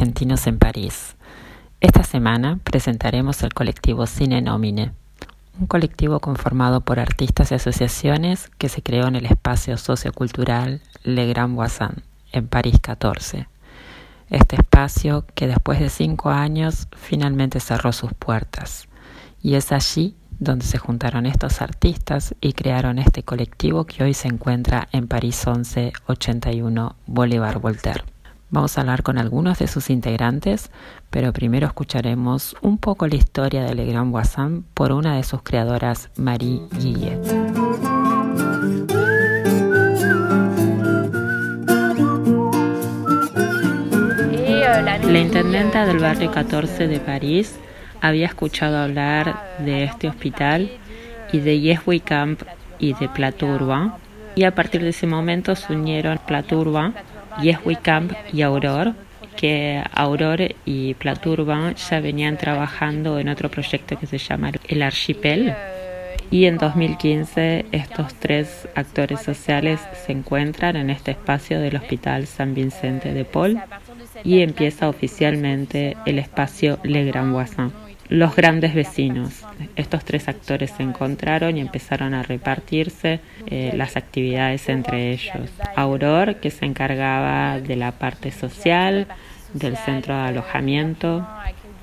En París. Esta semana presentaremos el colectivo Cine Nomine, un colectivo conformado por artistas y asociaciones que se creó en el espacio sociocultural Le Grand Voisin, en París 14. Este espacio que después de cinco años finalmente cerró sus puertas. Y es allí donde se juntaron estos artistas y crearon este colectivo que hoy se encuentra en París 11 81 Boulevard Voltaire. Vamos a hablar con algunos de sus integrantes, pero primero escucharemos un poco la historia de Le Grand Voisin por una de sus creadoras, Marie Guillet. La intendenta del barrio 14 de París había escuchado hablar de este hospital y de Yeswi Camp y de Plateau Urbain y a partir de ese momento se unieron Plateau Urbain, Yeswi Camp y Aurore que Aurore y Plateau Urbain ya venían trabajando en otro proyecto que se llama El Archipel y en 2015 estos tres actores sociales se encuentran en este espacio del Hospital San Vicente de Paul y empieza oficialmente el espacio Le Grand Voisin. Los grandes vecinos. Estos tres actores se encontraron y empezaron a repartirse eh, las actividades entre ellos. Aurore, que se encargaba de la parte social, del centro de alojamiento,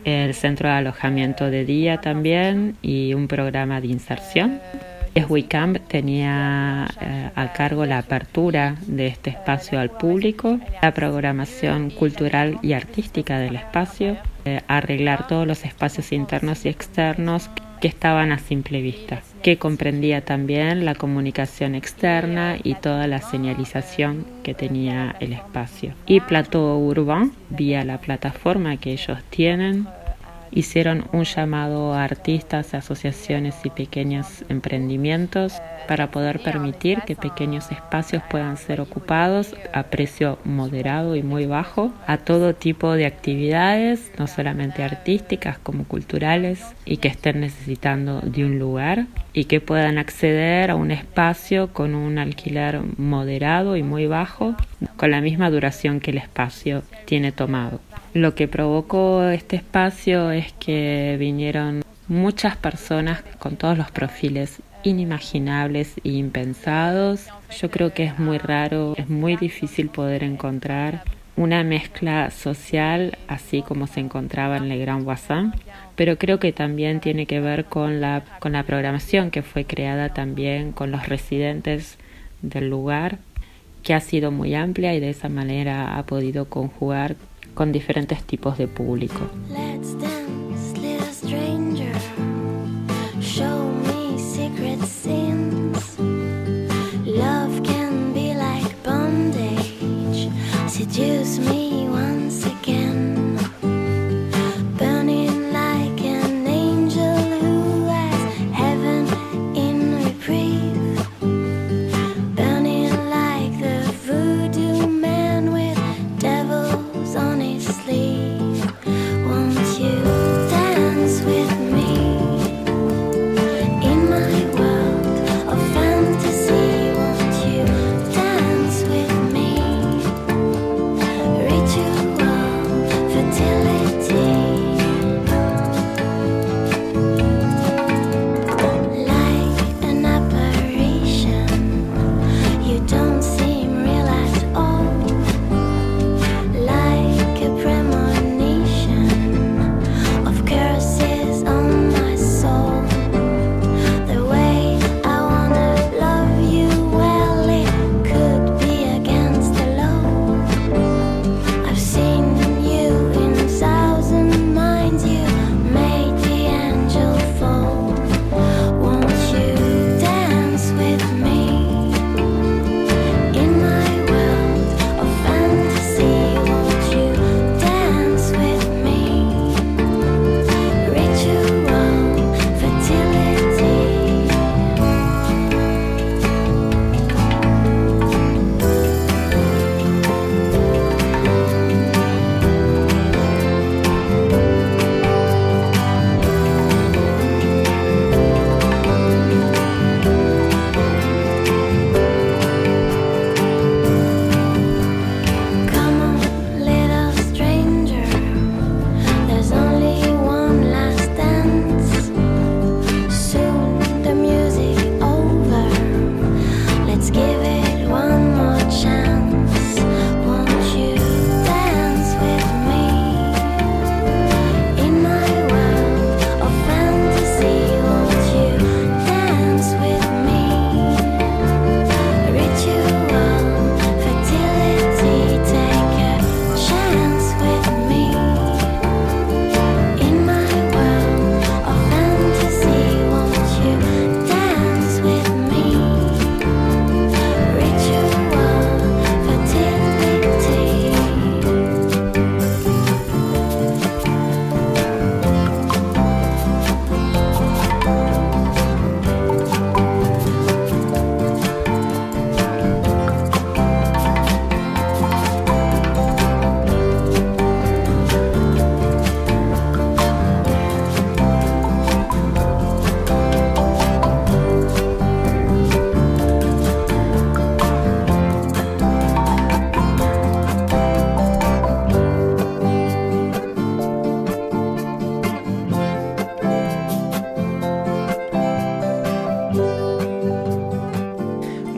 el centro de alojamiento de día también y un programa de inserción. Camp tenía eh, a cargo la apertura de este espacio al público, la programación cultural y artística del espacio, arreglar todos los espacios internos y externos que estaban a simple vista, que comprendía también la comunicación externa y toda la señalización que tenía el espacio. Y Plateau Urbain, vía la plataforma que ellos tienen, hicieron un llamado a artistas, asociaciones y pequeños emprendimientos para poder permitir que pequeños espacios puedan ser ocupados a precio moderado y muy bajo a todo tipo de actividades, no solamente artísticas como culturales, y que estén necesitando de un lugar y que puedan acceder a un espacio con un alquiler moderado y muy bajo, con la misma duración que el espacio tiene tomado. Lo que provocó este espacio es que vinieron muchas personas con todos los perfiles inimaginables e impensados. Yo creo que es muy raro, es muy difícil poder encontrar una mezcla social así como se encontraba en Le Grand Voisin, pero creo que también tiene que ver con la, con la programación que fue creada también con los residentes del lugar, que ha sido muy amplia y de esa manera ha podido conjugar con diferentes tipos de público. Let's dance,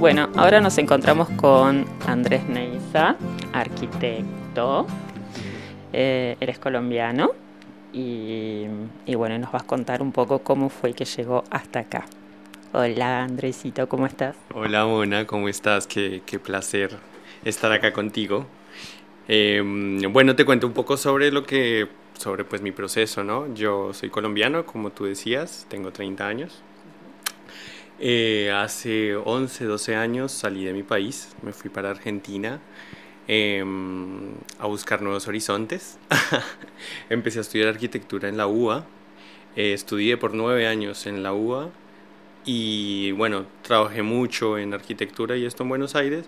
Bueno, ahora nos encontramos con Andrés Neiza, arquitecto. Eh, eres colombiano y, y, bueno, nos vas a contar un poco cómo fue que llegó hasta acá. Hola Andresito, ¿cómo estás? Hola Mona, ¿cómo estás? Qué, qué placer estar acá contigo. Eh, bueno, te cuento un poco sobre lo que, sobre pues mi proceso, ¿no? Yo soy colombiano, como tú decías, tengo 30 años. Eh, hace 11, 12 años salí de mi país, me fui para Argentina eh, a buscar nuevos horizontes. Empecé a estudiar arquitectura en la UBA, eh, estudié por nueve años en la UBA y bueno, trabajé mucho en arquitectura y esto en Buenos Aires,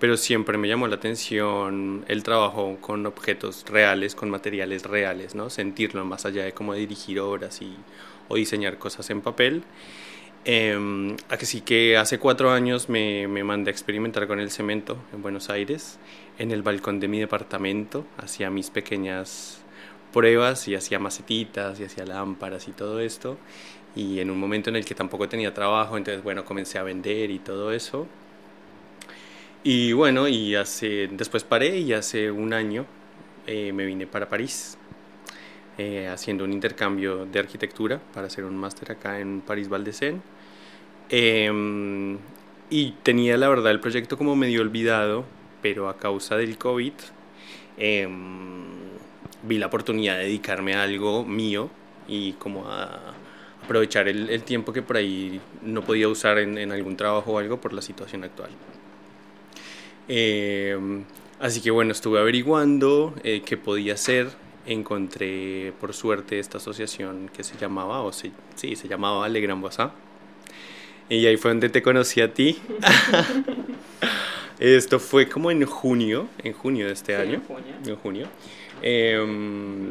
pero siempre me llamó la atención el trabajo con objetos reales, con materiales reales, ¿no? Sentirlo más allá de cómo dirigir obras y, o diseñar cosas en papel. Eh, así que hace cuatro años me, mandé a experimentar con el cemento en Buenos Aires, en el balcón de mi departamento, hacía mis pequeñas pruebas y hacía macetitas y hacía lámparas y todo esto. Y en un momento en el que tampoco tenía trabajo, entonces bueno, comencé a vender y todo eso. Y bueno, y hace, después paré y hace un año eh, me vine para París eh, haciendo un intercambio de arquitectura para hacer un máster acá en París Valdecén. Eh, y tenía la verdad el proyecto como medio olvidado, pero a causa del COVID eh, vi la oportunidad de dedicarme a algo mío y como a aprovechar el, el tiempo que por ahí no podía usar en, en, algún trabajo o algo por la situación actual. Eh, así que bueno, estuve averiguando eh, qué podía hacer encontré por suerte esta asociación que se llamaba, o se, sí, se llamaba Le Voisin. Y ahí fue donde te conocí a ti. Esto fue como en junio, en junio de este Sí, año. en junio. En junio. Em,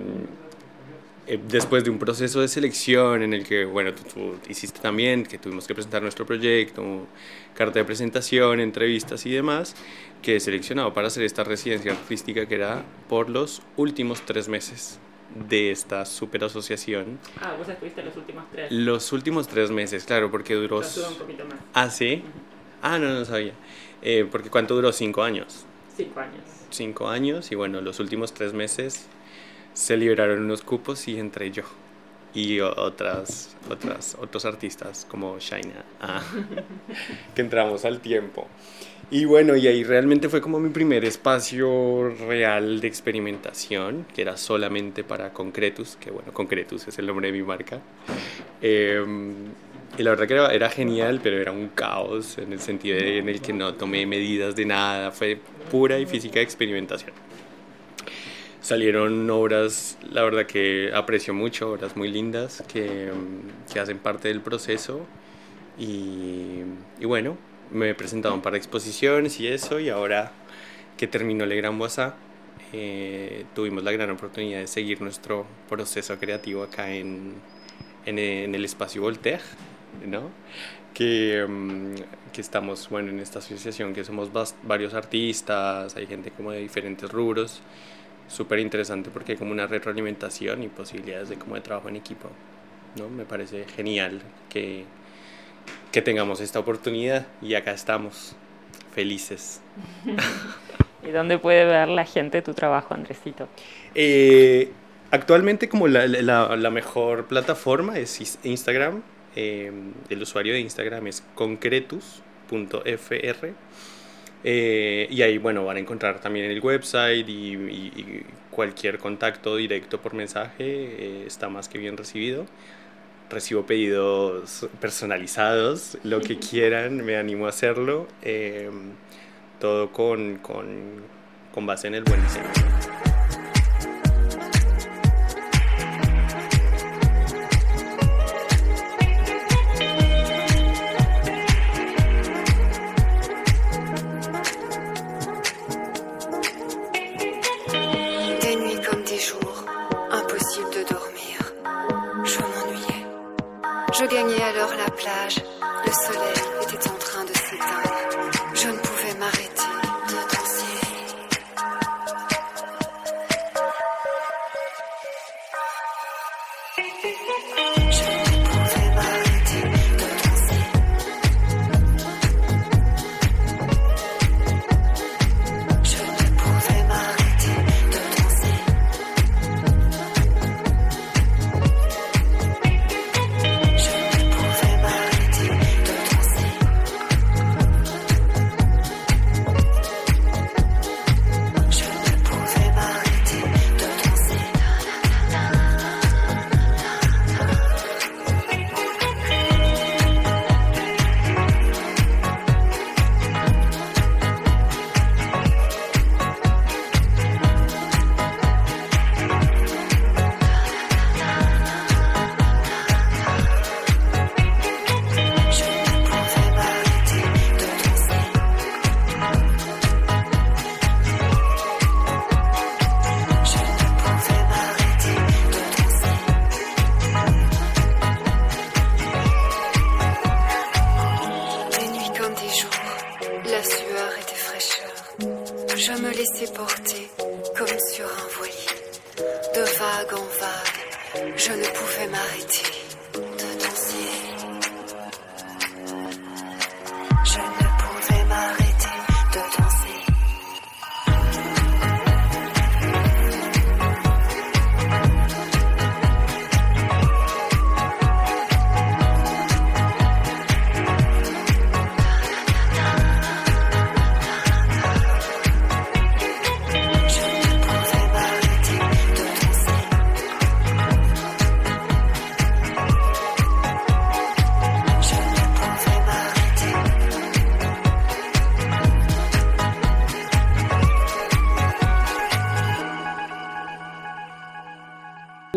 eh, después de un proceso de selección en el que, bueno, tú, tú hiciste también, que tuvimos que presentar nuestro proyecto, carta de presentación, entrevistas y demás, que seleccionado para hacer esta residencia artística que era por los últimos tres meses de esta super asociación. Ah, vos estuviste los últimos tres. Los últimos tres meses, claro, porque duró... Un poquito más. Ah, sí. Ah, no, no sabía. Eh, porque ¿cuánto duró? Cinco años. Cinco años. Cinco años y bueno, los últimos tres meses se liberaron unos cupos y entré yo y otras, otras, otros artistas como Shaina, ah, que entramos al tiempo. Y bueno, y ahí realmente fue como mi primer espacio real de experimentación, que era solamente para Concretus, que bueno, Concretus es el nombre de mi marca. Eh, y la verdad que era, era genial, pero era un caos en el sentido de- en el que no tomé medidas de nada, fue pura y física experimentación. Salieron obras, la verdad que aprecio mucho, obras muy lindas que, mm, que hacen parte del proceso. Y, y bueno, me presentaron para exposiciones y eso, y ahora que terminó Le Gran Boisá, eh, tuvimos la gran oportunidad de seguir nuestro proceso creativo acá en, en, el espacio Voltaire, ¿no? Que, mm, que estamos, bueno, en esta asociación que somos varios artistas, hay gente como de diferentes rubros, súper interesante porque hay como una retroalimentación y posibilidades de como de trabajo en equipo, ¿no? Me parece genial que, que tengamos esta oportunidad y acá estamos, felices. ¿Y dónde puede ver la gente tu trabajo, Andresito? Eh, actualmente como la, la, la mejor plataforma es Instagram. eh, el usuario de Instagram es concretus.fr. Eh, y ahí, bueno, van a encontrar también el website y, y- y cualquier contacto directo por mensaje eh, está más que bien recibido. Recibo pedidos personalizados, lo que quieran, me animo a hacerlo. eh, todo con, con, con base en el buen diseño.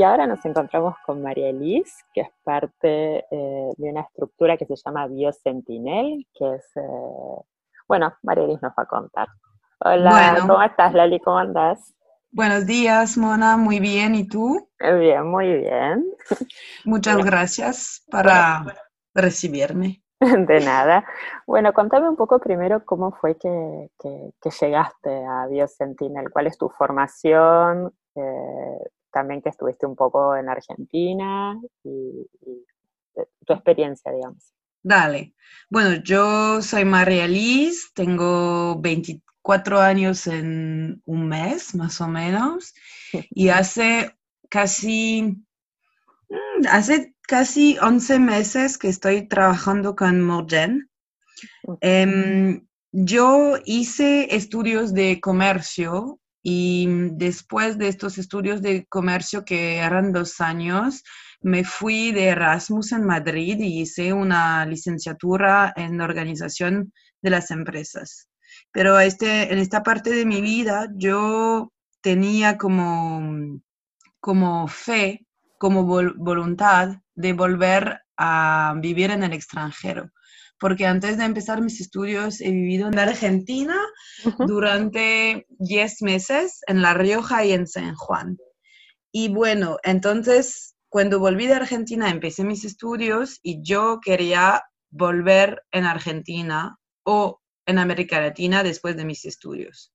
Ahora nos encontramos con María Elise, que es parte eh, de una estructura que se llama Biosentinel, que es, eh, bueno, María Elise nos va a contar. Hola, Bueno. ¿cómo estás, Lali? ¿Cómo andás? Buenos días, Mona. Muy bien. ¿Y tú? Eh, Bien, muy bien. Muchas gracias para recibirme. De nada. Bueno, contame un poco primero cómo fue que, que- que llegaste a Biosentinel, cuál es tu formación, eh, también que estuviste un poco en Argentina y, y, eh, tu experiencia, digamos. Dale. Bueno, yo soy María Liz, tengo 24 años en un mes, más o menos, y hace casi, mm, hace casi 11 meses que estoy trabajando con Morgen. Em, yo hice estudios de comercio y después de estos estudios de comercio que eran dos años, me fui de Erasmus en Madrid y hice una licenciatura en organización de las empresas. Pero este, en esta parte de mi vida yo tenía como, como fe, como vol- voluntad de volver a vivir en el extranjero porque antes de empezar mis estudios he vivido en Argentina durante 10 meses, en La Rioja y en San Juan. Y bueno, entonces cuando volví de Argentina empecé mis estudios y yo quería volver en Argentina o en América Latina después de mis estudios.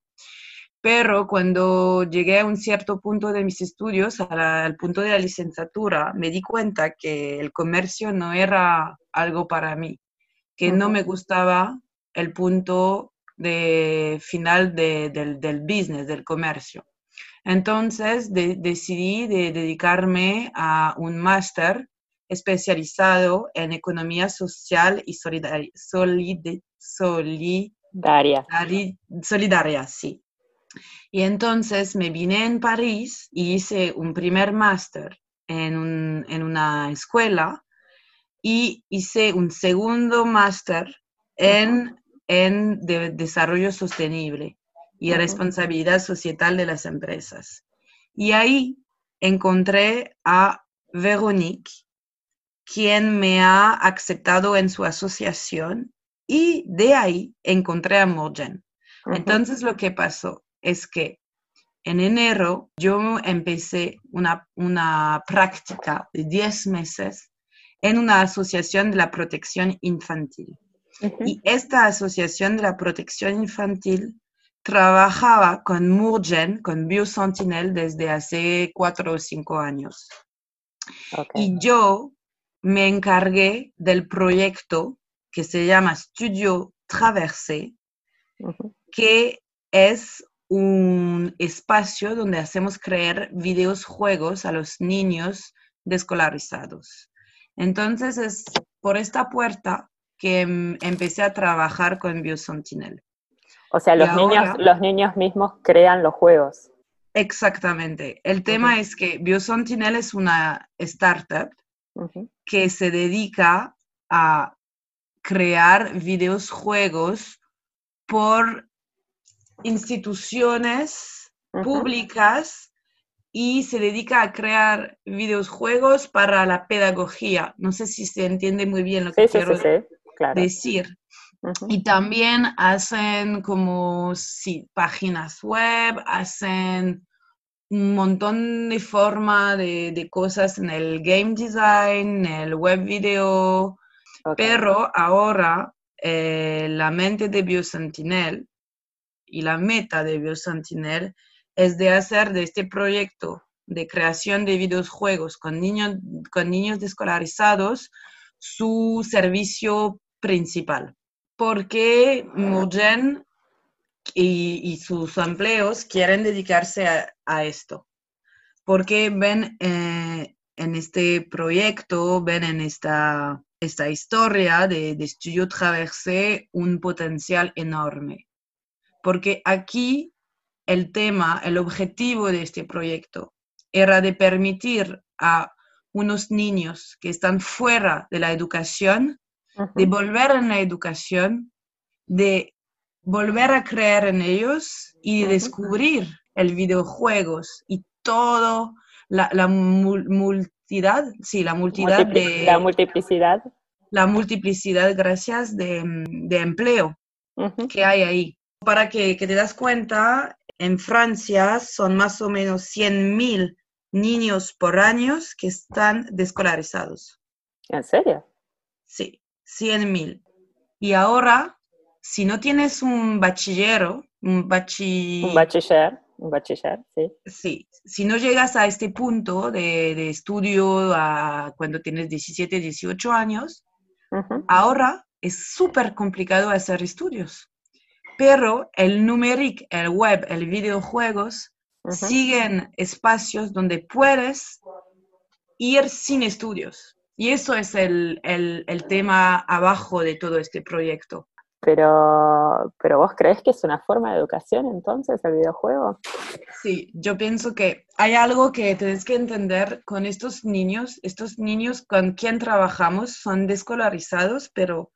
Pero cuando llegué a un cierto punto de mis estudios, al punto de la licenciatura, me di cuenta que el comercio no era algo para mí que no me gustaba el punto de final de- del, del business, del comercio. Entonces de- decidí de dedicarme a un máster especializado en economía social y solidari- solide- Daria. solidari- solidaria, sí. Y entonces me vine en París y hice un primer máster en, un- en una escuela y hice un segundo máster en, en de- desarrollo sostenible y responsabilidad societal de las empresas. Y ahí encontré a Veronique, quien me ha aceptado en su asociación y de ahí encontré a Morgen. Ujú. Entonces lo que pasó es que en enero yo empecé una, una práctica de 10 meses en una asociación de la protección infantil. Y esta asociación de la protección infantil trabajaba con Murgen, con Biosentinel, desde hace cuatro o cinco años. Y yo me encargué del proyecto que se llama Studio Traversé, que es un espacio donde hacemos crear videos juegos a los niños descolarizados. Entonces es por esta puerta que mm, empecé a trabajar con Biosentinel. O sea, Y los niños, ahora- los niños mismos crean los juegos. Exactamente. El tema es que Biosentinel es una startup que se dedica a crear videos juegos por instituciones públicas y se dedica a crear videojuegos para la pedagogía. No sé si se entiende muy bien lo que sí, quiero sí, sí, claro. decir. Y también hacen como páginas web, hacen un montón de forma de, de cosas en el game design, en el web video, pero ahora eh, la mente de Biosentinel y la meta de Biosentinel es de hacer de este proyecto de creación de videojuegos con niños, con niños descolarizados su servicio principal, porque Mugen y, sus empleos quieren dedicarse a, esto, porque ven eh, en este proyecto, ven en esta, esta historia de, de Estudio Traversé un potencial enorme, porque aquí el tema, el objetivo de este proyecto era de permitir a unos niños que están fuera de la educación, de volver en la educación, de volver a creer en ellos y de descubrir el videojuegos y todo, la, la multidad, sí, la multidad de... La multiplicidad. La multiplicidad, gracias, de, empleo que hay ahí. Para que, que, te das cuenta, en Francia son más o menos 100.000 niños por año que están descolarizados. ¿En serio? Sí, 100 mil. Y ahora, si no tienes un bachillero, un, bachiller, un bachiller, sí. Sí, si no llegas a este punto de, estudio a cuando tienes 17, 18 años, ahora es súper complicado hacer estudios. Pero el numéric, el web, el videojuegos, siguen espacios donde puedes ir sin estudios. Y eso es el, tema abajo de todo este proyecto. Pero, pero vos crees que es una forma de educación entonces el videojuego? Sí, yo pienso que hay algo que tienes que entender con estos niños. Estos niños con quien trabajamos son descolarizados, pero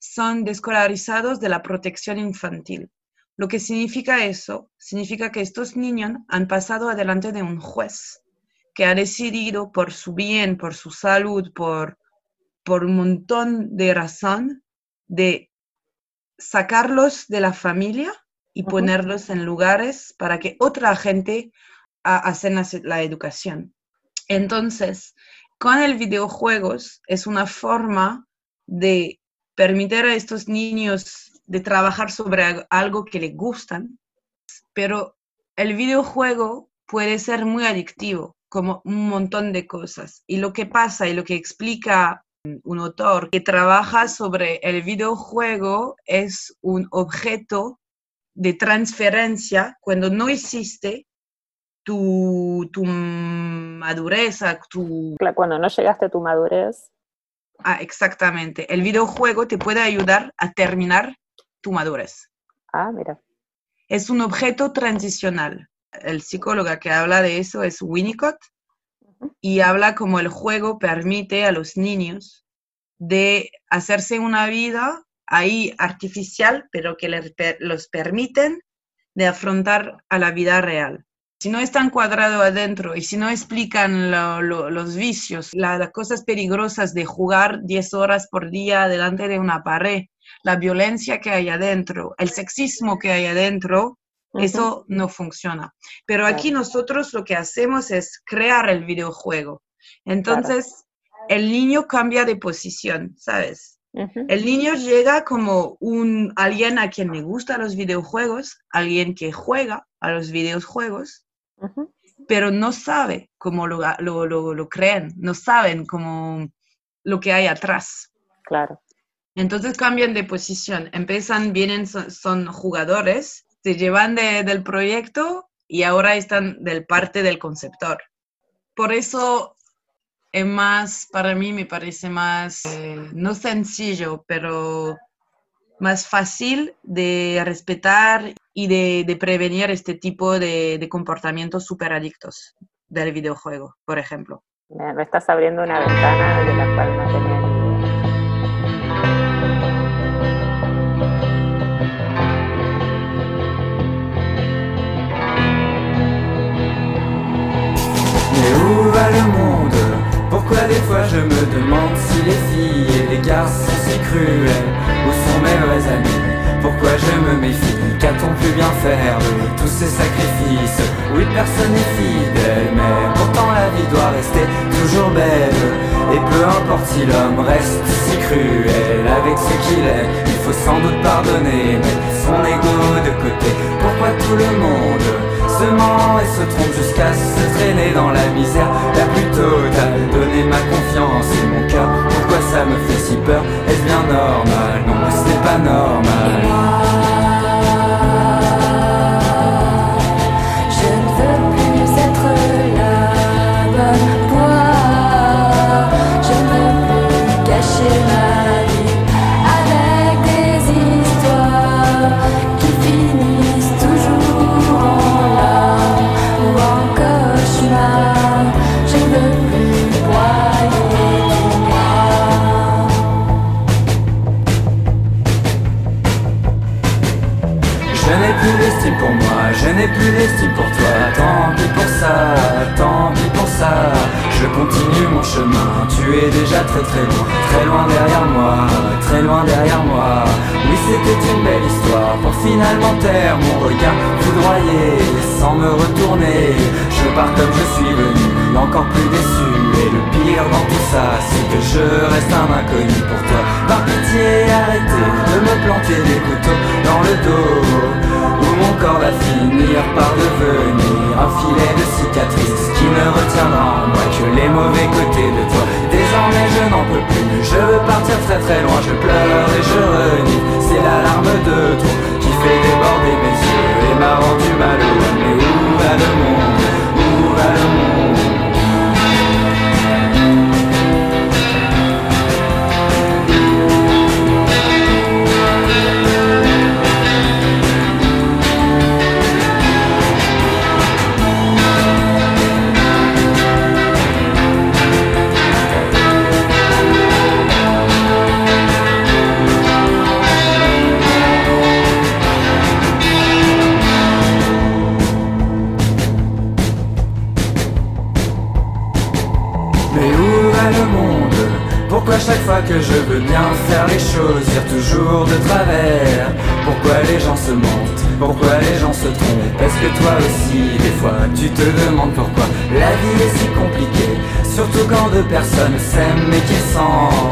son descolarizados de la protección infantil. Lo que significa eso, significa que estos niños han pasado adelante de un juez que ha decidido por su bien, por su salud, por, por un montón de razón, de sacarlos de la familia y ponerlos en lugares para que otra gente haga la educación. Entonces, con el videojuegos es una forma de permitir a estos niños de trabajar sobre algo que les gustan, pero el videojuego puede ser muy adictivo, como un montón de cosas. Y lo que pasa y lo que explica un autor que trabaja sobre el videojuego es un objeto de transferencia cuando no existe tu, tu madurez, tu... Cuando no llegaste a tu madurez. Ah, exactamente. El videojuego te puede ayudar a terminar tu madurez. Ah, mira. Es un objeto transicional. El psicólogo que habla de eso es Winnicott y habla como el juego permite a los niños de hacerse una vida ahí artificial, pero que les, los permiten de afrontar a la vida real. Si no están cuadrados adentro y si no explican los vicios, las cosas peligrosas de jugar 10 horas por día delante de una pared, la violencia que hay adentro, el sexismo que hay adentro, eso no funciona. Pero aquí nosotros lo que hacemos es crear el videojuego. Entonces, el niño cambia de posición, ¿sabes? El niño llega como un alguien a quien le gustan los videojuegos, alguien que juega a los videojuegos, pero no sabe cómo lo, lo, lo, creen, no saben cómo lo que hay atrás. Claro. Entonces cambian de posición, empiezan, vienen, son, jugadores, se llevan del proyecto y ahora están del parte del conceptor. Por eso es más, para mí me parece más, eh, no sencillo, pero más fácil de respetar y de, prevenir este tipo de, comportamientos súper adictos del videojuego, por ejemplo. Me, estás abriendo una ventana de la cual no tenía le monde Pourquoi des fois je me demande si les filles et les garçons si cruels Où Pourquoi je me méfie? Qu'a-t-on pu bien faire de tous ces sacrifices? Oui personne n'est fidèle Mais pourtant la vie doit rester toujours belle. Et peu importe si l'homme reste si cruel Avec ce qu'il est Il faut sans doute pardonner. Mettre son ego de côté. Pourquoi tout le monde et se trompe jusqu'à se traîner dans la misère la plus totale. Donner ma confiance et mon cœur, pourquoi ça me fait si peur? Est-ce bien normal? Non, c'est pas normal. Je reste un inconnu pour toi. Par pitié, arrêtez de me planter des couteaux dans le dos mon corps va finir par devenir un filet de cicatrices qui ne retiendra en moi que les mauvais côtés de toi. Désormais je n'en peux plus, je veux partir très très loin, je pleure et je renie. C'est l'alarme de trop qui fait déborder mes yeux et m'a rendu malheureux.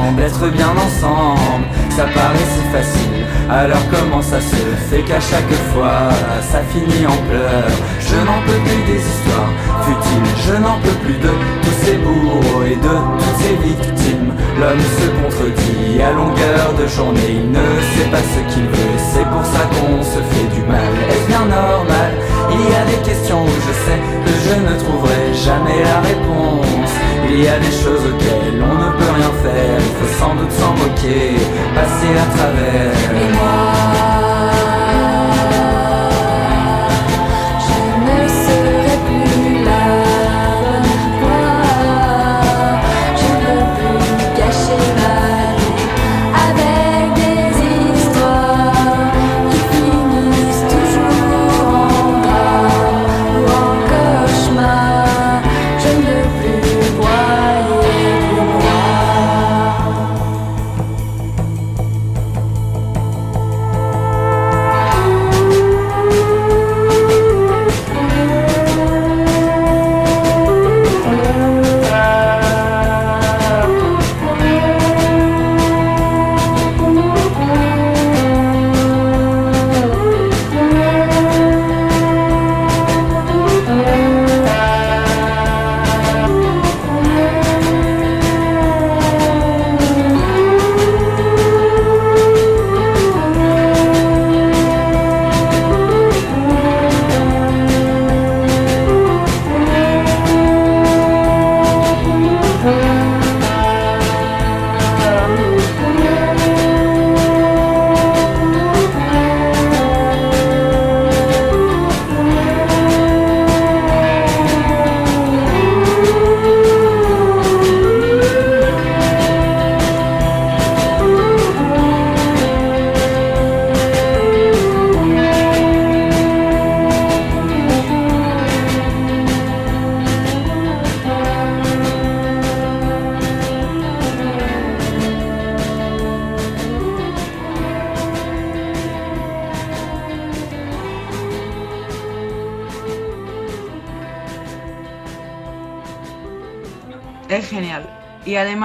Semblent être bien ensemble. Ça paraît si facile, alors comment ça se fait qu'à chaque fois ça finit en pleurs? Je n'en peux plus des histoires futiles, je n'en peux plus de tous ces bourreaux et de toutes ces victimes. L'homme se contredit à longueur de journée, il ne sait pas ce qu'il veut, c'est pour ça qu'on se fait du mal. Est-ce bien normal? Il y a des questions où je sais que je ne trouverai jamais la réponse. Il y a des choses auxquelles on ne peut rien faire, sans doute s'en moquer, passer à travers.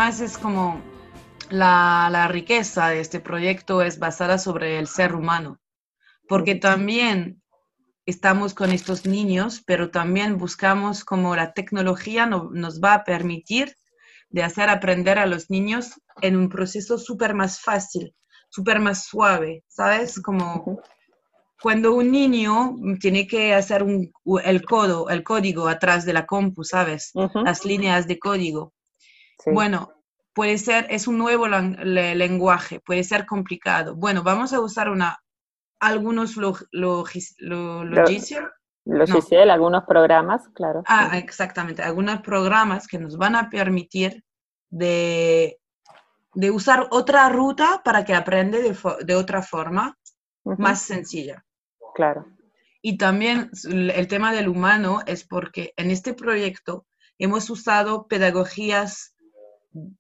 Es como la, riqueza de este proyecto es basada sobre el ser humano, porque también estamos con estos niños, pero también buscamos como la tecnología no- nos va a permitir de hacer aprender a los niños en un proceso súper más fácil, súper más suave, ¿sabes? Como cuando un niño tiene que hacer un- el, codo, el código atrás de la compu, ¿sabes? Ujú, Las líneas de código. sí. Bueno, puede ser, es un nuevo lenguaje, puede ser complicado. Bueno, vamos a usar una, algunos log, logis- lo- Lo- logiciel. Los no. Algunos programas, claro. Ah, exactamente. Algunos programas que nos van a permitir de, de usar otra ruta para que aprenda de, de otra forma más sencilla. Claro. Y también el tema del humano es porque en este proyecto hemos usado pedagogías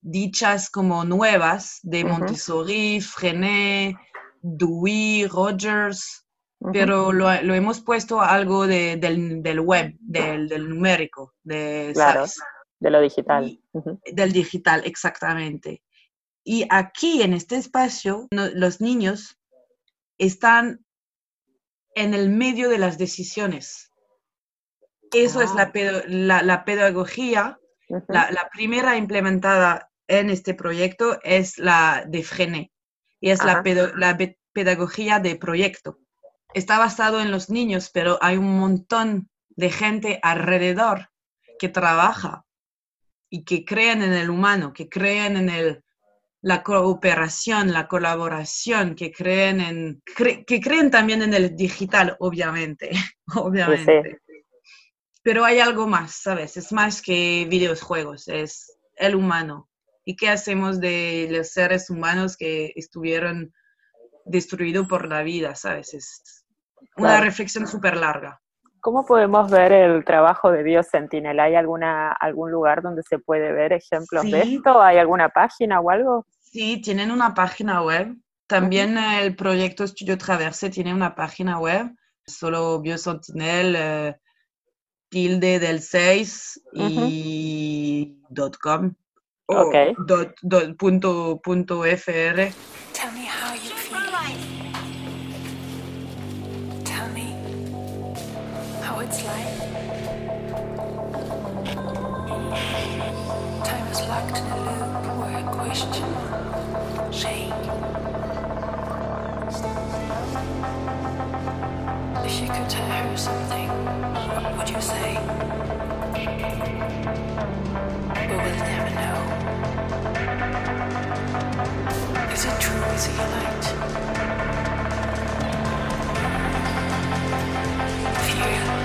dichas como nuevas de. Montessori, Freinet, Dewey, Rogers, pero lo, lo hemos puesto algo de- del, del web, del, del numérico, de, Claro. ¿sabes? De lo digital. Y- del digital, exactamente. Y aquí en este espacio, no- los niños están en el medio de las decisiones. Eso es Ah. la, pedo- la, la pedagogía. La, la primera implementada en este proyecto es la de Frenet y es la, pedo- la pe- pedagogía de proyecto. Está basado en los niños, pero hay un montón de gente alrededor que trabaja y que creen en el humano, que creen en el, la cooperación, la colaboración, que creen en cre- que creen también en el digital, obviamente, obviamente. Pero hay algo más, ¿sabes? Es más que videojuegos, es el humano. ¿Y qué hacemos de los seres humanos que estuvieron destruidos por la vida, ¿sabes? Es una Claro. reflexión súper larga. ¿Cómo podemos ver el trabajo de Biosentinel? ¿Hay alguna, algún lugar donde se puede ver ejemplos de Sí. esto? ¿Hay alguna página o algo? Sí, tienen una página web. También el proyecto Estudio Traverse tiene una página web, solo Biosentinel, eh, tilde del 6 y dot .com. o Ok. dot- dot- punto, punto .fr. Tell me how you feel. Tell me how it's like. Time is locked in a loop where a question shake. If you could tell her something, Is it true, is he light? Fear,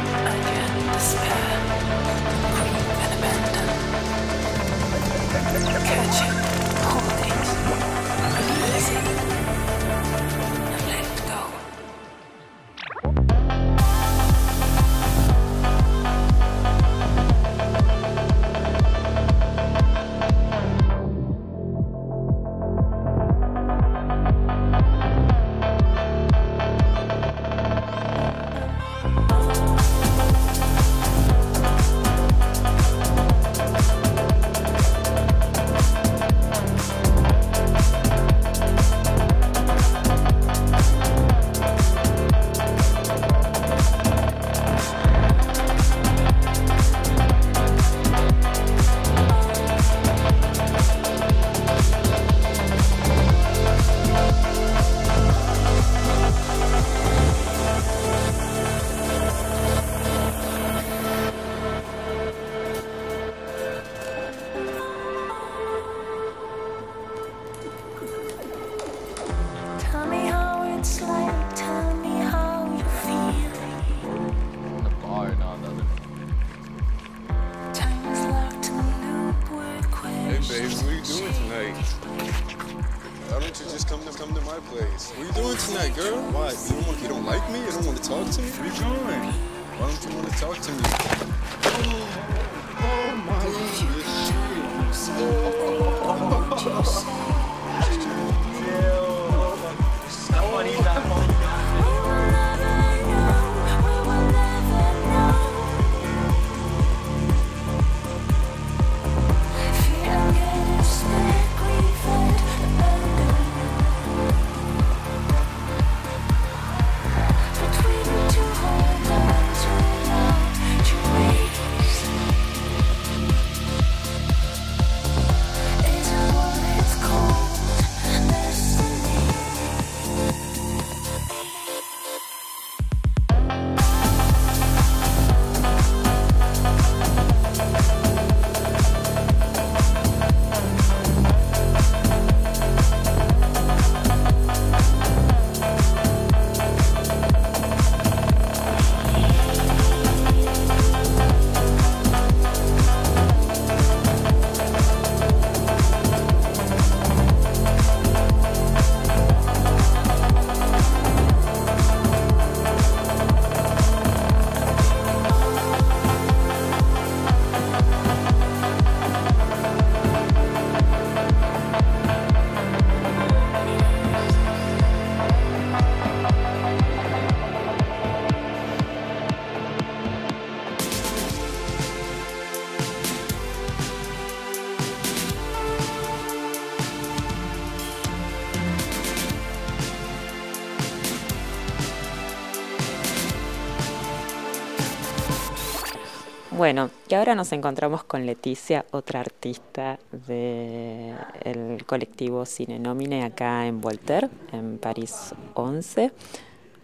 y ahora nos encontramos con Leticia, otra artista del colectivo Cine Nomine acá en Voltaire, en París 11.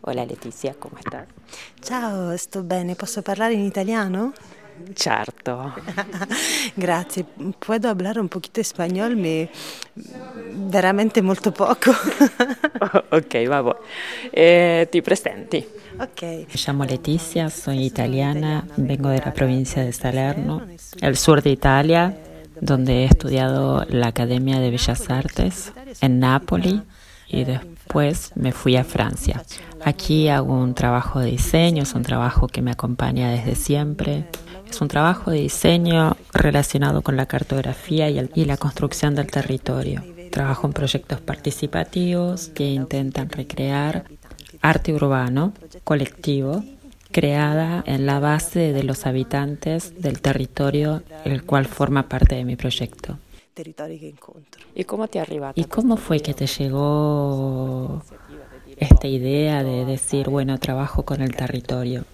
Hola Leticia, come stai? Ciao, sto bene, posso parlare in italiano? Certo. Grazie, puedo hablar un poquito español, me veramente molto poco. ok, vamos. Eh, ti presenti. Me llamo Leticia, soy italiana, vengo de la provincia de Salerno, el sur de Italia, donde he estudiado la Academia de Bellas Artes en Nápoles y después me fui a Francia. Aquí hago un trabajo de diseño, es un trabajo que me acompaña desde siempre. Es un trabajo de diseño relacionado con la cartografía y, y la construcción del territorio. Trabajo en proyectos participativos que intentan recrear arte urbano colectivo creada en la base de los habitantes del territorio el cual forma parte de mi proyecto. ¿Y cómo te ¿Y cómo fue que te llegó esta idea de decir, bueno, trabajo con el territorio?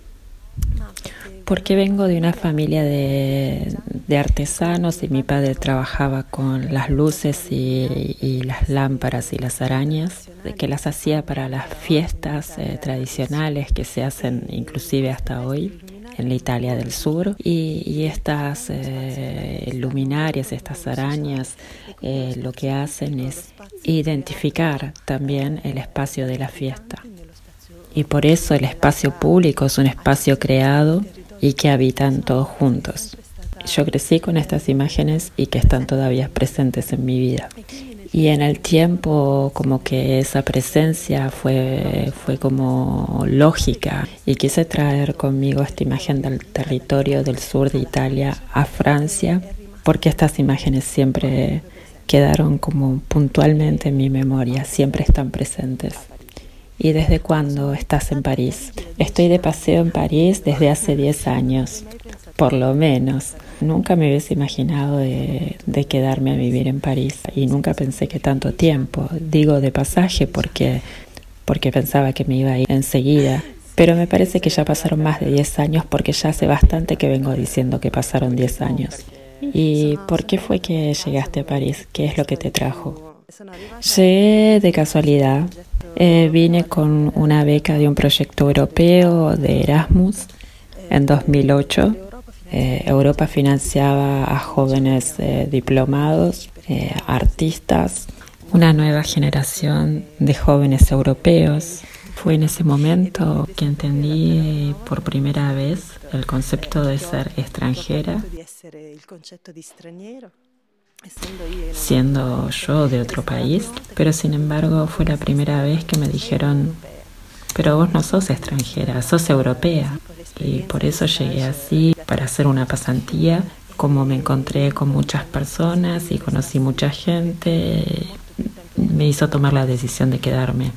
Porque vengo de una familia de, artesanos y mi padre trabajaba con las luces y, las lámparas y las arañas, que las hacía para las fiestas eh, tradicionales que se hacen inclusive hasta hoy en la Italia del Sur y, estas eh, luminarias, estas arañas, eh, lo que hacen es identificar también el espacio de la fiesta. Y por eso el espacio público es un espacio creado y que habitan todos juntos. Yo crecí con estas imágenes y que están todavía presentes en mi vida. Y en el tiempo como que esa presencia fue, fue como lógica y quise traer conmigo esta imagen del territorio del sur de Italia a Francia porque estas imágenes siempre quedaron como puntualmente en mi memoria, siempre están presentes. ¿Y desde cuándo estás en París? Estoy de paseo en París desde hace 10 años, por lo menos. Nunca me hubiese imaginado de, quedarme a vivir en París y nunca pensé que tanto tiempo. Digo de pasaje porque, porque pensaba que me iba a ir enseguida. Pero me parece que ya pasaron más de 10 años porque ya hace bastante que vengo diciendo que pasaron 10 años. ¿Y por qué fue que llegaste a París? ¿Qué es lo que te trajo? Llegué de casualidad. Eh, vine con una beca de un proyecto europeo de Erasmus en 2008. Eh, Europa financiaba a jóvenes eh, diplomados, artistas, una nueva generación de jóvenes europeos. Fue en ese momento que entendí por primera vez el concepto de ser extranjera siendo yo de otro país, pero sin embargo fue la primera vez que me dijeron, pero vos no sos extranjera, sos europea. Y por eso llegué así para hacer una pasantía, como me encontré con muchas personas y conocí mucha gente, me hizo tomar la decisión de quedarme.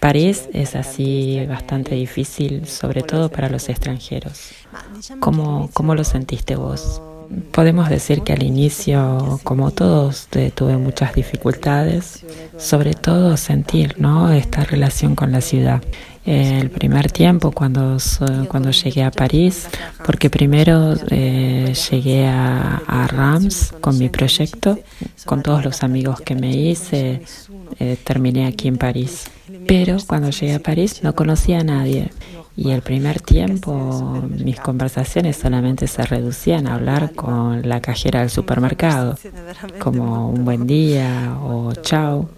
París es así bastante difícil, sobre todo para los extranjeros. ¿Cómo, cómo lo sentiste vos? Podemos decir que al inicio, como todos, tuve muchas dificultades, sobre todo sentir ¿no? esta relación con la ciudad. El primer tiempo cuando, cuando llegué a París, porque primero eh, llegué a, a, Rams con mi proyecto, con todos los amigos que me hice, eh, terminé aquí en París. Pero cuando llegué a París no conocía a nadie y el primer tiempo mis conversaciones solamente se reducían a hablar con la cajera del supermercado, como un buen día o chao.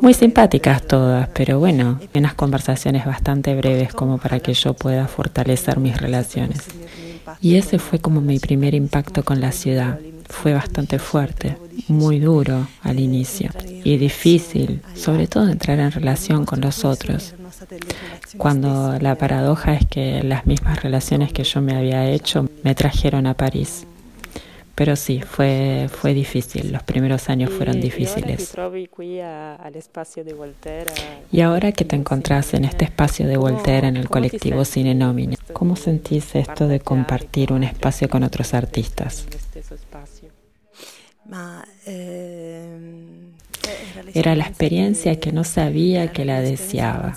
Muy simpáticas todas, pero bueno, unas conversaciones bastante breves como para que yo pueda fortalecer mis relaciones. Y ese fue como mi primer impacto con la ciudad. Fue bastante fuerte, muy duro al inicio y difícil, sobre todo entrar en relación con los otros cuando la paradoja es que las mismas relaciones que yo me había hecho me trajeron a París. Pero sí, fue, fue difícil, los primeros años fueron difíciles. Y ahora que te encontrás en este espacio de Voltaire en el colectivo Cine Nómina, ¿cómo sentís esto de compartir un espacio con otros artistas? Era la experiencia que no sabía que la deseaba.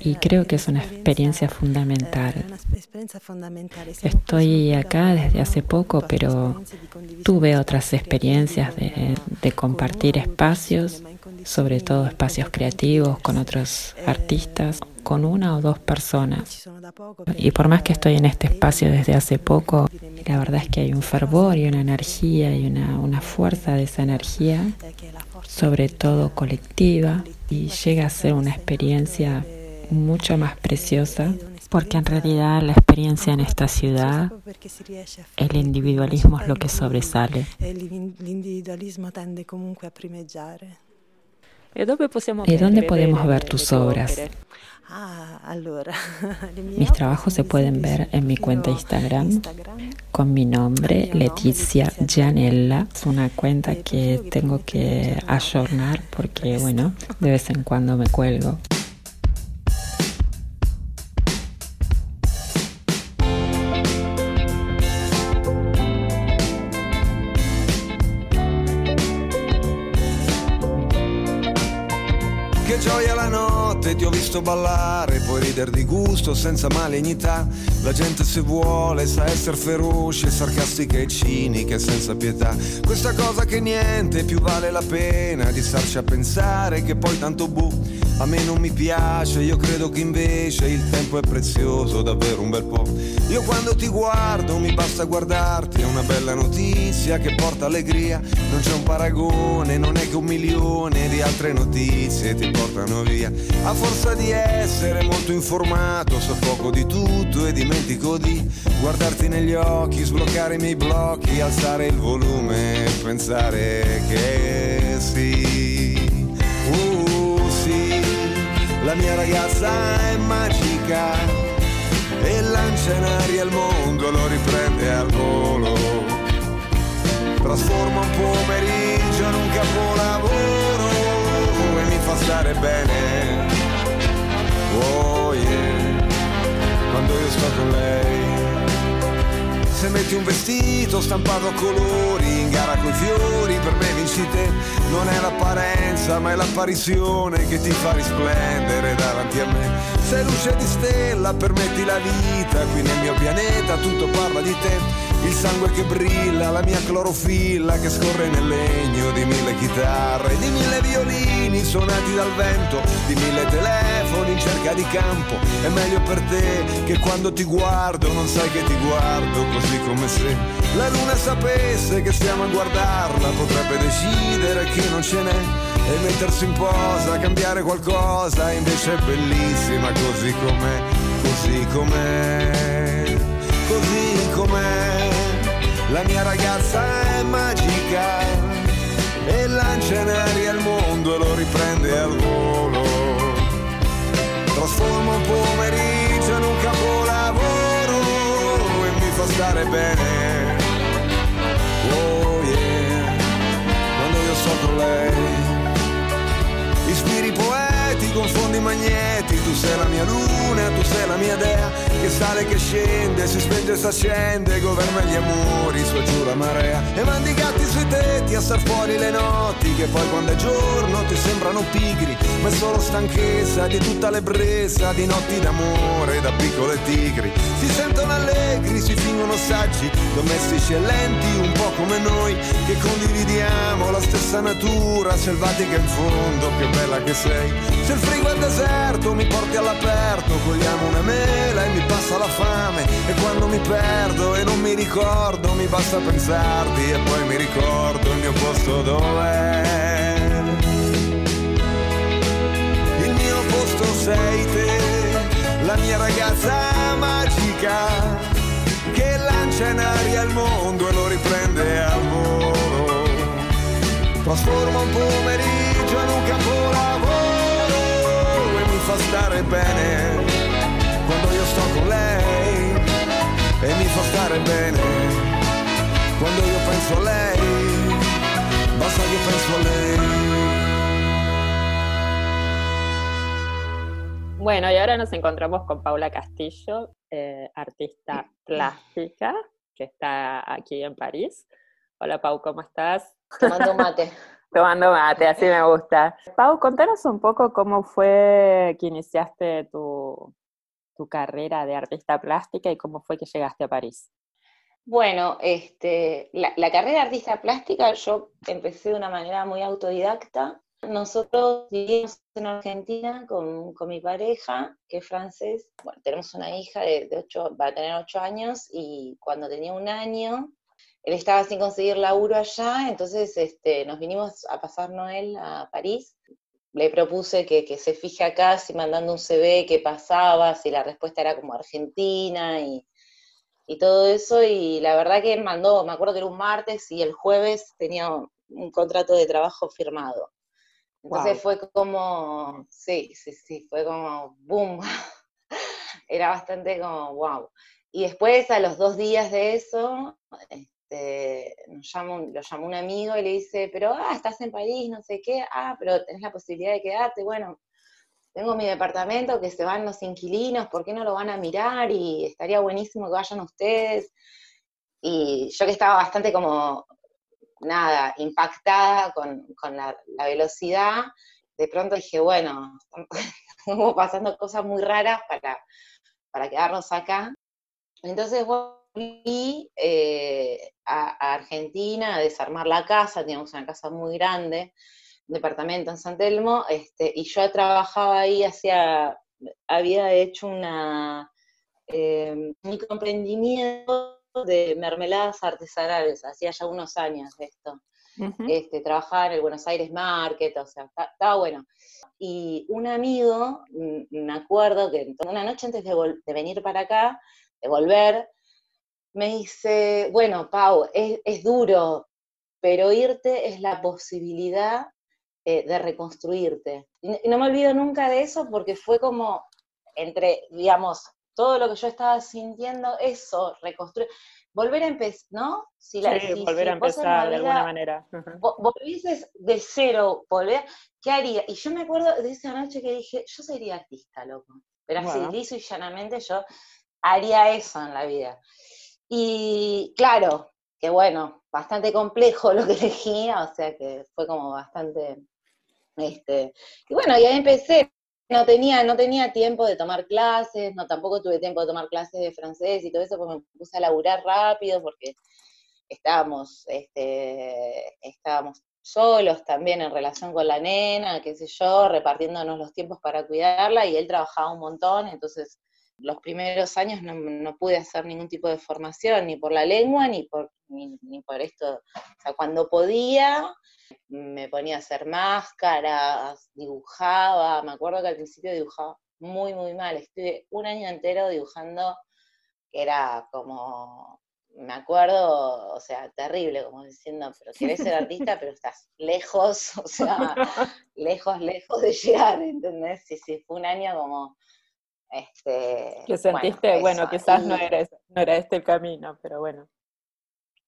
y creo que es una experiencia fundamental. Estoy acá desde hace poco, pero tuve otras experiencias de, de compartir espacios, sobre todo espacios creativos con otros artistas, con una o dos personas. Y por más que estoy en este espacio desde hace poco, la verdad es que hay un fervor y una energía y una, una fuerza de esa energía, sobre todo colectiva, y llega a ser una experiencia mucho más preciosa porque en realidad la experiencia en esta ciudad, el individualismo es lo que sobresale. ¿Y dónde podemos ver tus obras? Mis trabajos se pueden ver en mi cuenta Instagram con mi nombre, Letizia Gianella. Es una cuenta que tengo que ayornar porque, bueno, de vez en cuando me cuelgo. Gioia la notte, ti ho visto ballare, puoi ridere di gusto senza malignità. La gente se vuole sa essere feroce, sarcastica e cinica e senza pietà. Questa cosa che niente più vale la pena di starci a pensare che poi tanto bu. A me non mi piace, io credo che invece il tempo è prezioso, davvero un bel po'. Io quando ti guardo mi basta guardarti, è una bella notizia che porta allegria. Non c'è un paragone, non è che un milione di altre notizie ti portano via. A forza di essere molto informato, so poco di tutto e dimentico di guardarti negli occhi, sbloccare i miei blocchi, alzare il volume, pensare che sì. La mia ragazza è magica e lancia in aria il mondo, lo riprende al volo. Trasforma un pomeriggio in un capolavoro e mi fa stare bene. Oh yeah, quando io sto con lei. Se metti un vestito stampato a colori in gara coi fiori, per me vinci te. Non è l'apparenza, ma è l'apparizione che ti fa risplendere davanti a me. Sei luce di stella, permetti la vita, qui nel mio pianeta tutto parla di te. Il sangue che brilla, la mia clorofilla che scorre nel legno di mille chitarre, di mille violini suonati dal vento, di mille telefoni in cerca di campo. È meglio per te che quando ti guardo non sai che ti guardo così come se la luna sapesse che stiamo a guardarla, potrebbe decidere che non ce n'è e mettersi in posa, cambiare qualcosa, invece è bellissima così com'è, così com'è, così com'è. La mia ragazza è magica e lancia in aria il mondo e lo riprende al volo. Trasforma un pomeriggio in un capolavoro e mi fa stare bene. Oh yeah, quando io sto con lei. Confondi magneti, tu sei la mia luna, tu sei la mia dea, che sale, che scende, si spenge e si accende, governa gli amori, su giù la marea, e mandi i gatti sui tetti a star fuori le notti, che poi quando è giorno ti sembrano pigri, ma è solo stanchezza di tutta l'ebbrezza, di notti d'amore, da piccole tigri, si sentono allegri, si fingono saggi, domestici e lenti, un po' come noi, che condividiamo la stessa natura, selvatica in fondo, che bella che sei. Se il frigo è deserto mi porti all'aperto, cogliamo una mela e mi passa la fame. E quando mi perdo e non mi ricordo, mi basta pensarti e poi mi ricordo il mio posto dov'è. Il mio posto sei te, la mia ragazza magica, che lancia in aria il mondo e lo riprende al volo. Trasforma un pomeriggio in un capolavoro stare bene quando io sto con lei e mi fa stare bene quando io penso a lei basta che penso a lei Bueno, y ahora nos encontramos con Paula Castillo, eh, artista plástica, que está aquí en París. Hola Pau, ¿cómo estás? Tomando mate. Tomando mate, así me gusta. Pau, contanos un poco cómo fue que iniciaste tu, tu carrera de artista plástica y cómo fue que llegaste a París. Bueno, este, la, carrera de artista plástica yo empecé de una manera muy autodidacta. Nosotros vivimos en Argentina con, con mi pareja, que es francés. Bueno, tenemos una hija de, de ocho, va a tener ocho años, y cuando tenía un año, él estaba sin conseguir laburo allá, entonces este, nos vinimos a pasar Noel a París. Le propuse que, que se fije acá si mandando un CV qué pasaba, si la respuesta era como Argentina y, y todo eso, y la verdad que mandó, me acuerdo que era un martes y el jueves tenía un contrato de trabajo firmado. Entonces wow. fue como, sí, sí, sí, fue como, boom, era bastante como, wow. Y después, a los dos días de eso, este, llama, lo llamó un amigo y le dice, pero, ah, estás en París, no sé qué, ah, pero tenés la posibilidad de quedarte, bueno, tengo mi departamento que se van los inquilinos, ¿por qué no lo van a mirar? Y estaría buenísimo que vayan ustedes. Y yo que estaba bastante como, nada, impactada con, con la, velocidad, de pronto dije, bueno, estamos pasando cosas muy raras para, para quedarnos acá. Entonces volví eh, a, a Argentina a desarmar la casa, teníamos una casa muy grande, departamento en San Telmo, este, y yo trabajaba ahí, hacía, había hecho una, eh, un microemprendimiento de mermeladas artesanales, hacía ya unos años de esto. Uh -huh. este, trabajaba en el Buenos Aires Market, o sea, estaba bueno. Y un amigo, me acuerdo que una noche antes de, de venir para acá, de volver, me dice, bueno, Pau, es, es duro, pero irte es la posibilidad eh, de reconstruirte. Y no me olvido nunca de eso porque fue como entre, digamos, todo lo que yo estaba sintiendo, eso, reconstruir, volver a empezar, ¿no? Si la, sí, si, volver si a empezar de alguna manera. Uh -huh. Volvieses de cero, volver, ¿qué haría? Y yo me acuerdo de esa noche que dije, yo sería artista, loco. Pero así, bueno. liso y llanamente, yo haría eso en la vida. Y claro, que bueno, bastante complejo lo que elegía, o sea que fue como bastante este, y bueno, y ahí empecé, no tenía, no tenía tiempo de tomar clases, no tampoco tuve tiempo de tomar clases de francés y todo eso, porque me puse a laburar rápido porque estábamos, este, estábamos solos también en relación con la nena, qué sé yo, repartiéndonos los tiempos para cuidarla, y él trabajaba un montón, entonces los primeros años no, no pude hacer ningún tipo de formación, ni por la lengua, ni por, ni, ni por esto. O sea, cuando podía, me ponía a hacer máscaras, dibujaba, me acuerdo que al principio dibujaba muy, muy mal, estuve un año entero dibujando que era como, me acuerdo, o sea, terrible, como diciendo, pero querés ser artista, pero estás lejos, o sea, lejos, lejos de llegar, ¿entendés? Sí, sí, fue un año como... Este, que sentiste, bueno, bueno quizás y... no, era, no era este el camino, pero bueno.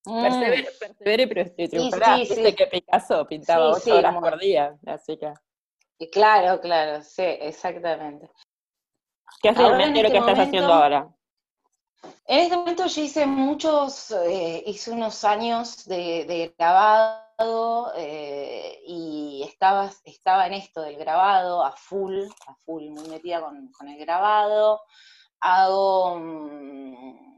Persevere, mm. persevere pero triunfará. Sí, sí, Viste sí. que Picasso pintaba ocho horas por día, así que... Y claro, claro, sí, exactamente. ¿Qué es realmente este lo que momento, estás haciendo ahora? En este momento yo hice muchos, eh, hice unos años de, de grabado eh, y estaba, estaba en esto del grabado a full, a full, muy metida con, con el grabado. Hago... Um,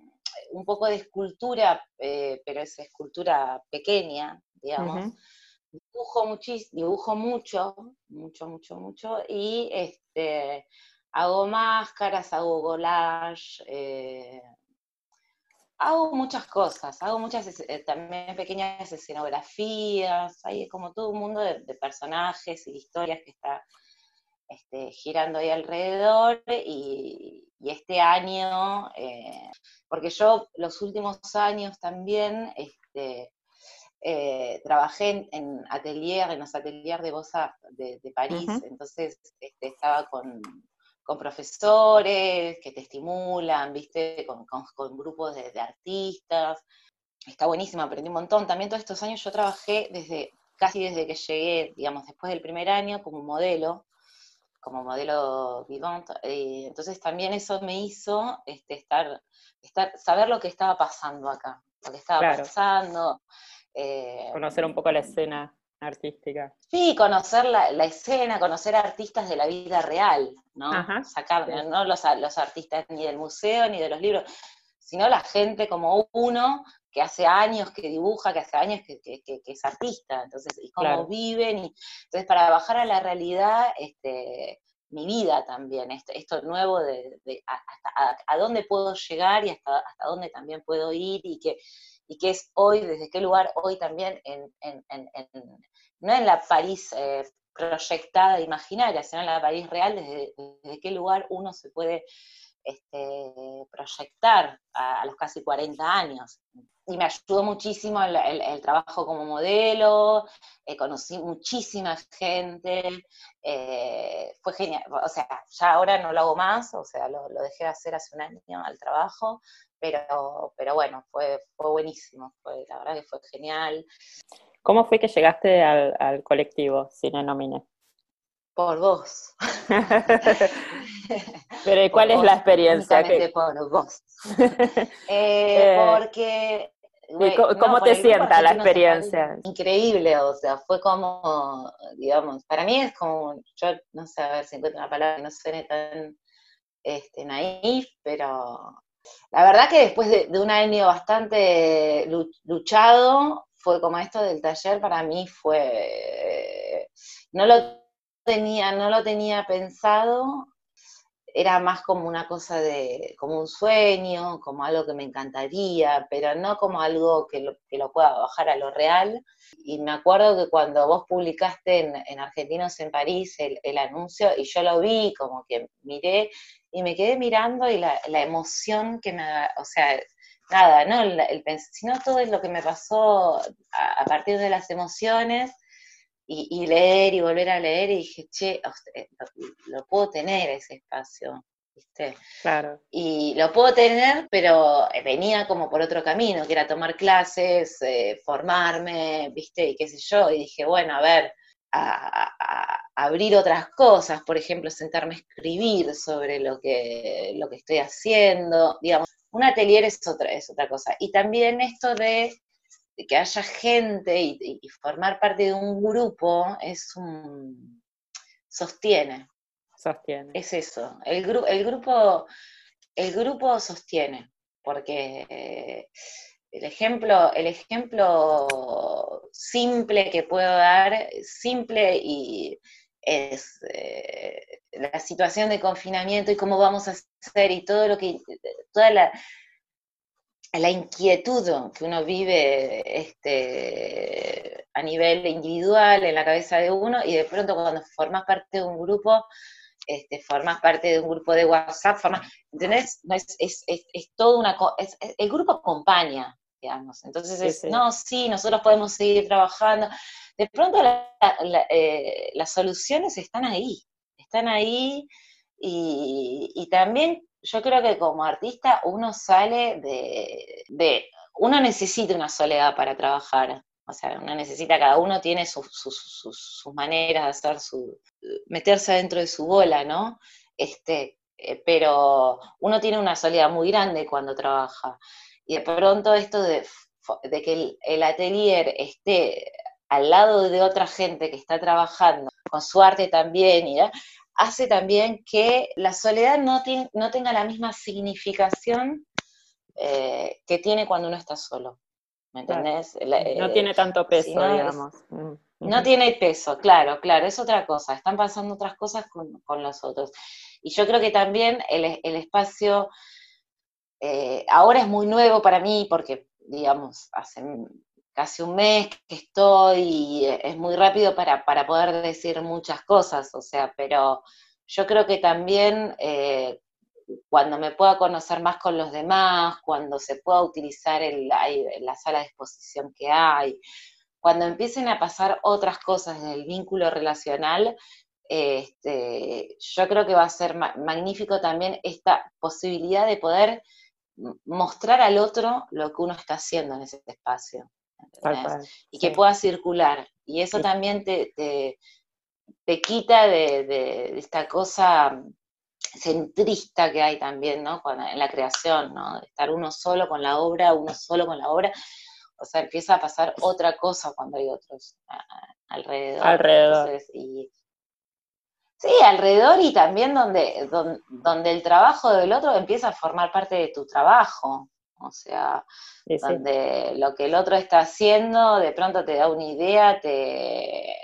un poco de escultura, eh, pero es escultura pequeña, digamos. Uh -huh. Dibujo, muchis, dibujo mucho, mucho, mucho, mucho, y este, hago máscaras, hago collage, eh, hago muchas cosas, hago muchas eh, también pequeñas escenografías, hay como todo un mundo de, de personajes y historias que está este, girando ahí alrededor y, y este año, eh, porque yo los últimos años también este, eh, trabajé en, en, atelier, en los ateliers de Beaux de, de, París, uh -huh. entonces este, estaba con, con, profesores que te estimulan, viste, con, con, con grupos de, de, artistas, está buenísimo, aprendí un montón, también todos estos años yo trabajé desde, casi desde que llegué, digamos, después del primer año como modelo, como modelo vivant, eh, entonces también eso me hizo este, estar, estar, saber lo que estaba pasando acá, lo que estaba claro. pasando. Eh, Conocer un poco la escena. Artística. Sí, conocer la, la escena, conocer artistas de la vida real, ¿no? Ajá, Sacar, sí. no los, los artistas ni del museo ni de los libros, sino la gente como uno que hace años que dibuja, que hace años que, que- que- que es artista, entonces, y cómo Claro. viven, y entonces para bajar a la realidad, este, mi vida también, este- esto nuevo de, hasta a, a dónde puedo llegar y hasta, hasta dónde también puedo ir, y que, y que es hoy, desde qué lugar hoy también, en, en- en- en- no en la París eh, proyectada, imaginaria, sino en la París real, desde, qué lugar uno se puede este, proyectar a, los casi 40 años. Y me ayudó muchísimo el trabajo como modelo, eh, conocí muchísima gente, eh, fue genial, o sea, ya ahora no lo hago más, o sea, lo, lo dejé de hacer hace un año al trabajo, pero, pero bueno, fue, fue buenísimo, fue, la verdad que fue genial. ¿Cómo fue que llegaste al, al colectivo Cine Nomine? Por vos. Pero ¿y cuál Por es la experiencia? que- por vos. Eh, Eh, porque... ¿Y bueno, co- no, cómo te sienta la experiencia? Increíble, o sea, fue como, digamos, para mí es como, yo no sé, a ver si encuentro una palabra que no suene tan este, naif, pero la verdad que después de, de un año bastante lu- luchado, fue como esto del taller, para mí fue, no lo tenía, no lo tenía pensado, era más como una cosa de, como un sueño, como algo que me encantaría, pero no como algo que lo, que lo pueda bajar a lo real. Y me acuerdo que cuando vos publicaste en, en Argentinos en París el, el anuncio, y yo lo vi, como que miré, y me quedé mirando y la, la emoción que me, o sea, nada, ¿no? El, el sino todo es lo que me pasó a, a partir de las emociones, y, y leer y volver a leer, y dije, che, sea, lo, lo puedo tener ese espacio, ¿viste? Claro. Y lo puedo tener, pero venía como por otro camino, que era tomar clases, eh, formarme, ¿viste? Y qué sé yo, y dije, bueno, a ver, a, a- a abrir otras cosas, por ejemplo, sentarme a escribir sobre lo que, lo que estoy haciendo, digamos, un atelier es otra, es otra cosa. Y también esto de, de que haya gente y, y- y formar parte de un grupo es un sostiene, Sostiene. es eso. El, gru- el grupo, el grupo sostiene, porque eh, el ejemplo, el ejemplo simple que puedo dar, simple y es eh, la situación de confinamiento y cómo vamos a hacer y todo lo que, toda la, la inquietud que uno vive este, a nivel individual en la cabeza de uno y de pronto cuando formas parte de un grupo, este, formas parte de un grupo de WhatsApp, formas, ¿entendés? No, es, es, es, es todo una, el grupo acompaña, digamos, entonces es, sí. no, sí, nosotros podemos seguir trabajando, de pronto la- la- eh, las soluciones están ahí, están ahí y, y también yo creo que como artista uno sale de, de- uno necesita una soledad para trabajar, o sea, uno necesita, cada uno tiene sus, sus maneras de hacer su, meterse dentro de su bola, ¿no? Este, eh, pero uno tiene una soledad muy grande cuando trabaja. Y de pronto esto de, de que el, el atelier esté al lado de otra gente que está trabajando con su arte también, y, hace también que la soledad no, tenga la misma significación eh, que tiene cuando uno está solo. ¿Me Claro. entendés? No eh, tiene tanto peso, es- digamos. Mm, no tiene peso, claro, claro, es otra cosa, están pasando otras cosas con, con los otros. Y yo creo que también el, el espacio eh, ahora es muy nuevo para mí porque, digamos, hace casi un mes que estoy y eh, es muy rápido para, para poder decir muchas cosas, o sea, pero yo creo que también eh, cuando me pueda conocer más con los demás, cuando se pueda utilizar el, la sala de exposición que hay, cuando empiecen a pasar otras cosas del vínculo relacional, este, yo creo que va a ser ma- magnífico también esta posibilidad de poder mostrar al otro lo que uno está haciendo en ese espacio. Y que sí. pueda circular. Y eso Sí. también te, te, te quita de, de- de esta cosa centrista que hay también, ¿no? Cuando- en la creación, ¿no? De estar uno solo con la obra, uno solo con la obra. O sea, empieza a pasar otra cosa cuando hay otros a, alrededor. Alrededor. y, sí, alrededor y también donde, donde, el trabajo del otro empieza a formar parte de tu trabajo. O sea, donde lo que el otro está haciendo de pronto te da una idea, te,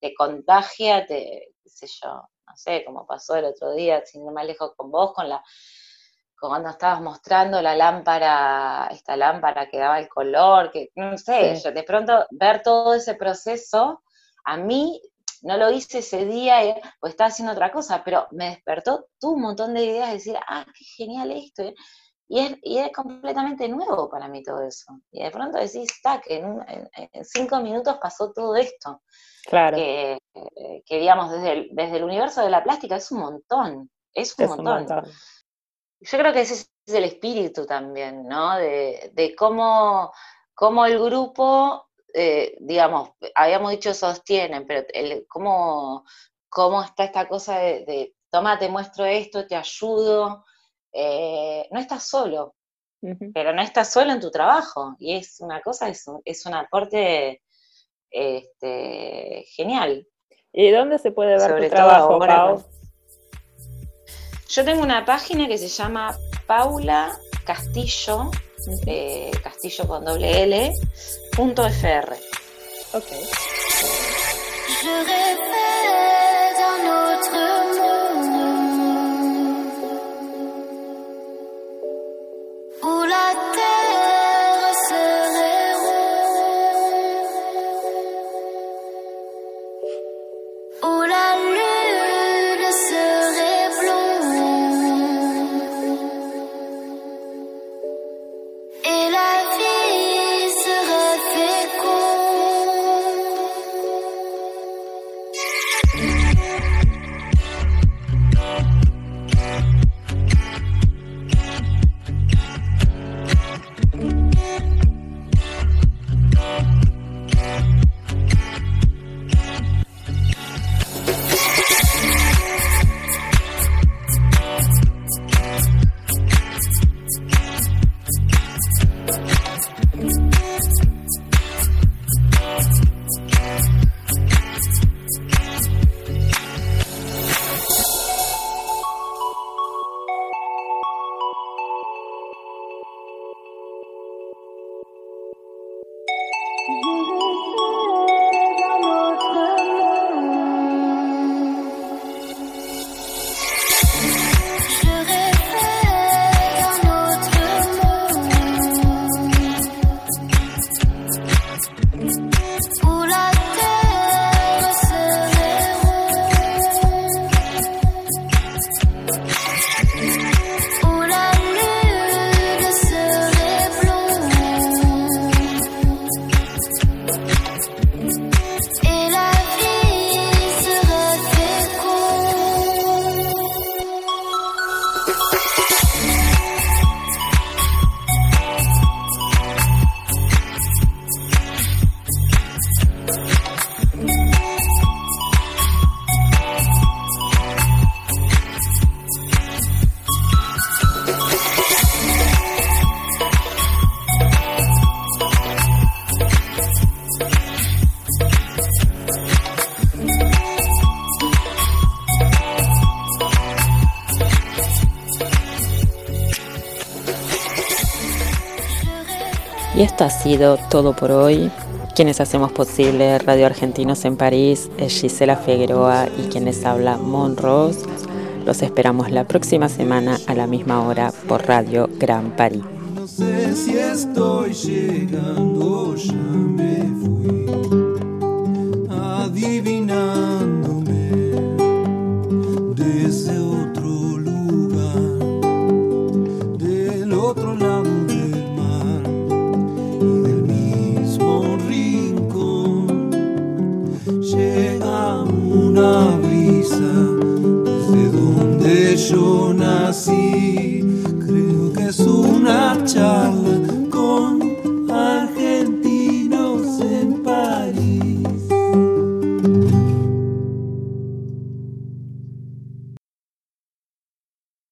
te contagia, te, qué sé yo, no sé, como pasó el otro día, sin ir más lejos con vos, con la cuando estabas mostrando la lámpara, esta lámpara que daba el color, que no sé, yo de pronto ver todo ese proceso, a mí no lo hice ese día, eh, pues estaba haciendo otra cosa, pero me despertó tú un montón de ideas de decir, ah, qué genial esto. Eh". Y es, y es completamente nuevo para mí todo eso. Y de pronto decís, está, que en, cinco minutos pasó todo esto. Claro. Que, que digamos, desde el, desde el universo de la plástica es un montón. Es un, montón. Yo creo que ese es el espíritu también, ¿no? De, cómo, cómo, el grupo, eh, digamos, habíamos dicho sostienen, pero el, cómo, cómo está esta cosa de, toma, te muestro esto, te ayudo. Eh, no estás solo, pero no estás solo en tu trabajo. Y es una cosa, es un, es un aporte este, genial. ¿Y dónde se puede ver tu trabajo, Pau? Yo tengo una página que se llama Paula Castillo, eh, Castillo con doble L, FR. Ok. Esto ha sido todo por hoy. Quienes hacemos posible Radio Argentinos en París es Gisela Figueroa y quienes habla Mon Rose. Los esperamos la próxima semana a la misma hora por Radio Gran París.